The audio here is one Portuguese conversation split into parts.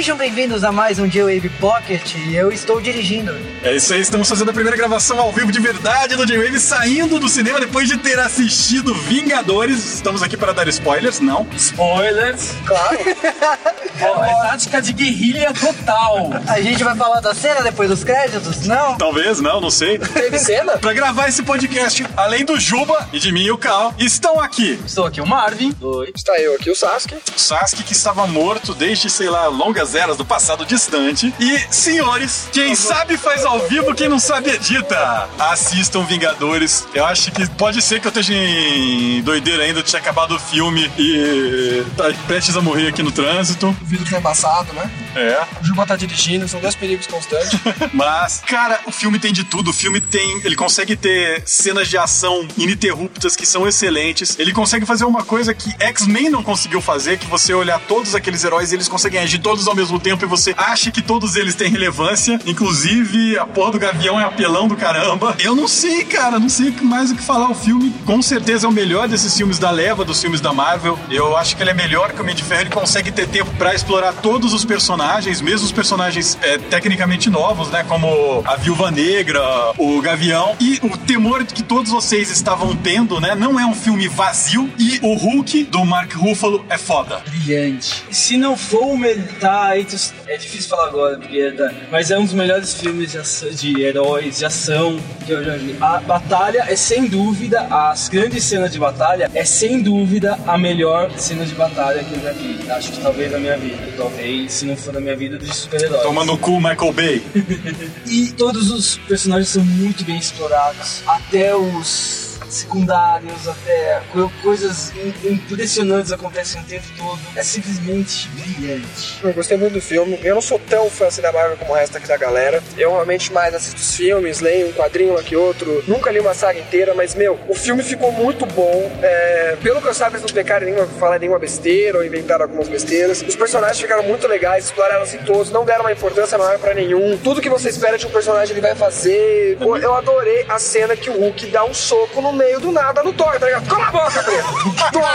Sejam bem-vindos a mais um J-Wave Pocket e eu estou dirigindo. É isso aí, estamos fazendo a primeira gravação ao vivo de verdade do J-Wave, saindo do cinema depois de ter assistido Vingadores. Estamos aqui para dar spoilers, não? Spoilers. Claro. Ó, é tática de guerrilha total. A gente vai falar da cena depois dos créditos? Não? Talvez, não, não sei. Teve cena? Para gravar esse podcast, além do Juba e de mim e o Cal, estão aqui Estou aqui o Marvin. Oi. Está eu aqui, o Sasuke. o Sasuke, que estava morto desde, sei lá, longas eras do passado distante. E, senhores, quem sabe faz ao vivo, quem não sabe edita. Assistam Vingadores. Eu acho que pode ser que eu esteja em doideira ainda, tinha acabado o filme e tá prestes a morrer aqui no trânsito. O vidro tá embaçado, né? É. O Juba tá dirigindo, são dois perigos constantes. Mas, cara, o filme tem de tudo. O filme tem. Ele consegue ter cenas de ação ininterruptas que são excelentes. Ele consegue fazer uma coisa que X-Men não conseguiu fazer, que você olhar todos aqueles heróis e eles conseguem agir todos ao mesmo tempo e você acha que todos eles têm relevância. Inclusive, a porra do Gavião é apelão do caramba. Eu não sei, cara, não sei mais o que falar. O filme, com certeza, é o melhor desses filmes da leva, dos filmes da Marvel. Eu acho que ele é melhor que o Homem de Ferro. Ele consegue ter tempo pra explorar todos os personagens, mesmo os personagens é, tecnicamente novos, né? Como a Viúva Negra, o Gavião. E o temor que todos vocês estavam tendo, né? Não é um filme vazio. E o Hulk, do Mark Ruffalo, é foda. Brilhante. Se não for o melhor. Tá, é difícil falar agora, porque da- mas é um dos melhores filmes de, de heróis, de ação que eu já vi. A batalha é sem dúvida, as grandes cenas de batalha é sem dúvida a melhor cena de batalha que eu já vi. Acho que talvez da minha vida. Talvez, se não for da minha vida, de super-heróis. Toma no cu, Michael Bay. E todos os personagens são muito bem explorados. Até os secundários, até co- coisas im- impressionantes acontecem o tempo todo. É simplesmente brilhante. Eu gostei muito do filme. Eu não sou tão fã assim da Marvel como o resto aqui da galera. Eu realmente mais assisto os filmes, leio um quadrinho aqui outro. Nunca li uma saga inteira, mas, meu, o filme ficou muito bom. É, pelo que eu saiba, eles não pecaram nenhuma, falaram nenhuma besteira ou inventaram algumas besteiras. Os personagens ficaram muito legais, exploraram assim todos, não deram uma importância maior pra nenhum. Tudo que você espera de um personagem ele vai fazer. Eu adorei a cena que o Hulk dá um soco no meio do nada no Thor, tá ligado? Cala a boca, preto! Toma!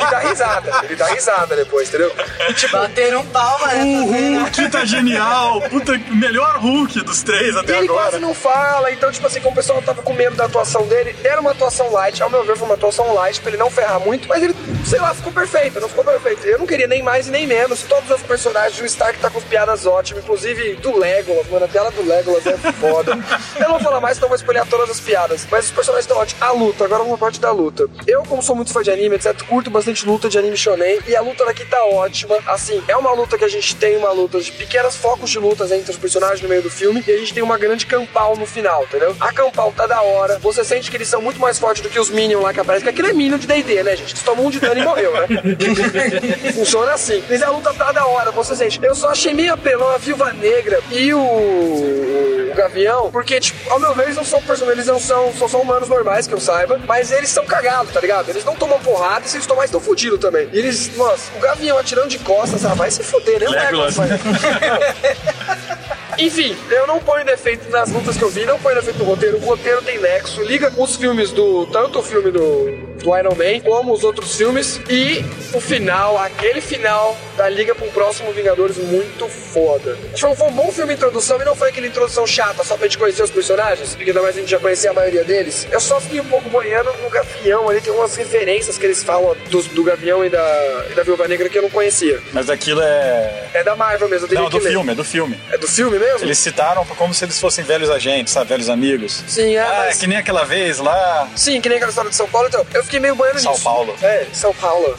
E dá risada. Ele dá risada depois, entendeu? Bateram palma nessa O cena. Hulk tá genial. Puta, melhor Hulk dos três E até ele agora. quase não fala, então, tipo assim, como o pessoal tava com medo da atuação dele, deram uma atuação light, ao meu ver, foi uma atuação light pra ele não ferrar muito, mas ele, sei lá, ficou perfeito, não ficou perfeito. Eu não queria nem mais e nem menos. Todos os personagens, o Stark tá com piadas ótimas, inclusive do Legolas, mano, a piada do Legolas é foda. Eu não vou falar mais, então vou espelhar todas as piadas, mas os personagens estão ótimos. A luta, agora uma parte da luta. Eu, como sou muito fã de anime, etc, curto bastante luta de anime shonen, e a luta daqui tá ótima. Assim, é uma luta que a gente tem uma luta de pequenos focos de lutas entre os personagens no meio do filme, e a gente tem uma grande campal no final, entendeu? A campal tá da hora, você sente que eles são muito mais fortes do que os Minions lá que aparecem, que aquilo é Minion de D&D, né, gente? Eles tomam um de dano e morreu, né? Funciona assim. Mas a luta tá da hora, você sente. Eu só achei meio apelão a Viúva Negra e o... o Gavião, porque, tipo, ao meu ver, eles não são personagens, eles não são, só são humanos normais, que eu saiba, mas eles são cagados, tá ligado? Eles não tomam porrada e se eles tomarem, estão fudidos também. E eles, nossa, o Gavião atirando de costas, ah, vai se fuder, né? Legolas. Enfim, eu não ponho defeito nas lutas que eu vi, não ponho defeito no roteiro. O roteiro tem nexo, liga com os filmes do. Tanto o filme do, do Iron Man, como os outros filmes. E o final, aquele final da Liga pro próximo Vingadores, muito foda. Acho que foi um- bom filme de introdução e não foi aquela introdução chata só pra gente conhecer os personagens, porque ainda mais a gente já conhecia a maioria deles. Eu só fiquei um pouco boiando no Gavião ali, tem umas referências que eles falam dos- do Gavião e da, e da Viúva Negra que eu não conhecia. Mas aquilo é. É da Marvel mesmo, eu teria Não, do ler. filme, é do filme. É do filme mesmo? Eles citaram como se eles fossem velhos agentes, sabe? Velhos amigos. Sim, é, Ah, é mas... que nem aquela vez lá. Sim, que nem aquela história de São Paulo, então. Eu fiquei meio banhando São nisso. Paulo. É, São Paulo.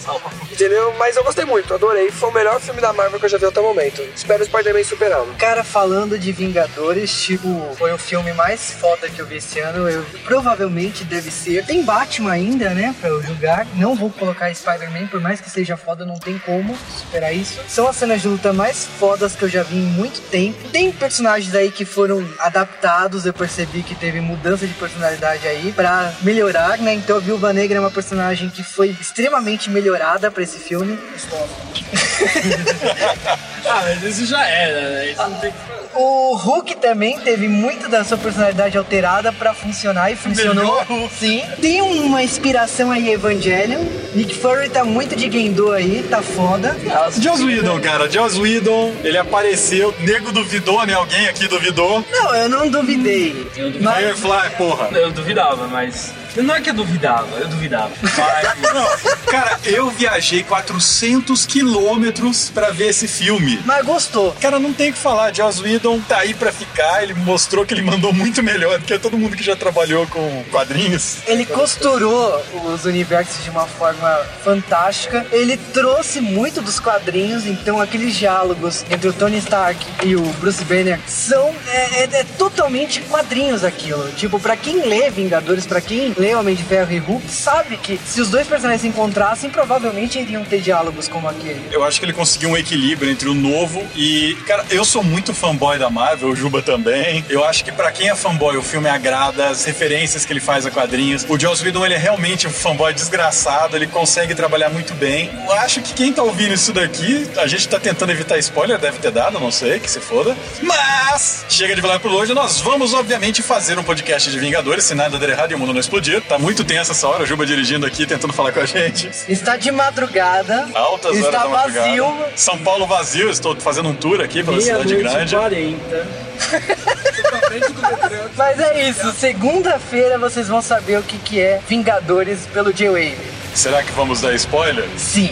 Entendeu? Mas eu gostei muito, adorei. Foi o melhor filme da Marvel que eu já vi até o momento. Espero o Spider-Man superá-lo. Cara, falando de Vingadores, tipo, foi o filme mais foda que eu vi esse ano. Eu provavelmente deve ser. Tem Batman ainda, né? Pra eu julgar. Não vou colocar Spider-Man, por mais que seja foda, não tem como superar isso. São as cenas de luta mais fodas que eu já vi em muito tempo. Tem personagens aí que foram adaptados, eu percebi que teve mudança de personalidade aí pra melhorar, né? Então a Viúva Negra é uma personagem que foi extremamente melhorada pra esse filme. Ah, mas isso já era, né? Isso não tem que fazer. O Hulk também teve muito da sua personalidade alterada pra funcionar e funcionou. Melhor. Sim. Tem uma inspiração aí Evangelion. Nick Fury tá muito de Gendo aí, tá foda. Joss Whedon, cara, Joss Whedon, ele apareceu, nego duvidou, né? Alguém aqui duvidou. Não, eu não duvidei. Eu duvidei. Mas Firefly, porra. Eu duvidava, mas. Não é que eu duvidava, eu duvidava. Mas. Não, cara, eu viajei 400 quilômetros pra ver esse filme. mas gostou. Cara, não tem o que falar. Joss Whedon tá aí pra ficar. Ele mostrou que ele mandou muito melhor do que todo mundo que já trabalhou com quadrinhos. Ele costurou os universos de uma forma fantástica. Ele trouxe muito dos quadrinhos, então aqueles diálogos entre o Tony Stark e o Bruce Banner são é, é- é totalmente quadrinhos aquilo. Tipo, pra quem lê Vingadores, pra quem lê Homem de Ferro e Hulk, sabe que se os dois personagens se encontrassem, provavelmente iriam ter diálogos como aquele. Eu acho que ele conseguiu um equilíbrio entre o novo e. Cara, eu sou muito fanboy da Marvel, o Juba também. Eu acho que pra quem é fanboy, o filme agrada, as referências que ele faz a quadrinhos. O Joss Whedon, ele é realmente um fanboy desgraçado, ele consegue trabalhar muito bem. Eu acho que quem tá ouvindo isso daqui, a gente tá tentando evitar spoiler, deve ter dado, não sei, que se foda. Mas, chega de falar por hoje, nós vamos, obviamente, fazer um podcast de Vingadores, se nada der errado e o mundo não explodir. Tá muito tensa essa hora, o Juba dirigindo aqui, tentando falar com a gente. Está de madrugada. Altas horas está da madrugada. Vazio. São Paulo vazio, estou fazendo um tour aqui pela cidade Meia-noite grande. e 40. Mas é isso, segunda-feira vocês vão saber o que, que é Vingadores pelo J-Wave. Será que vamos dar spoiler? Sim.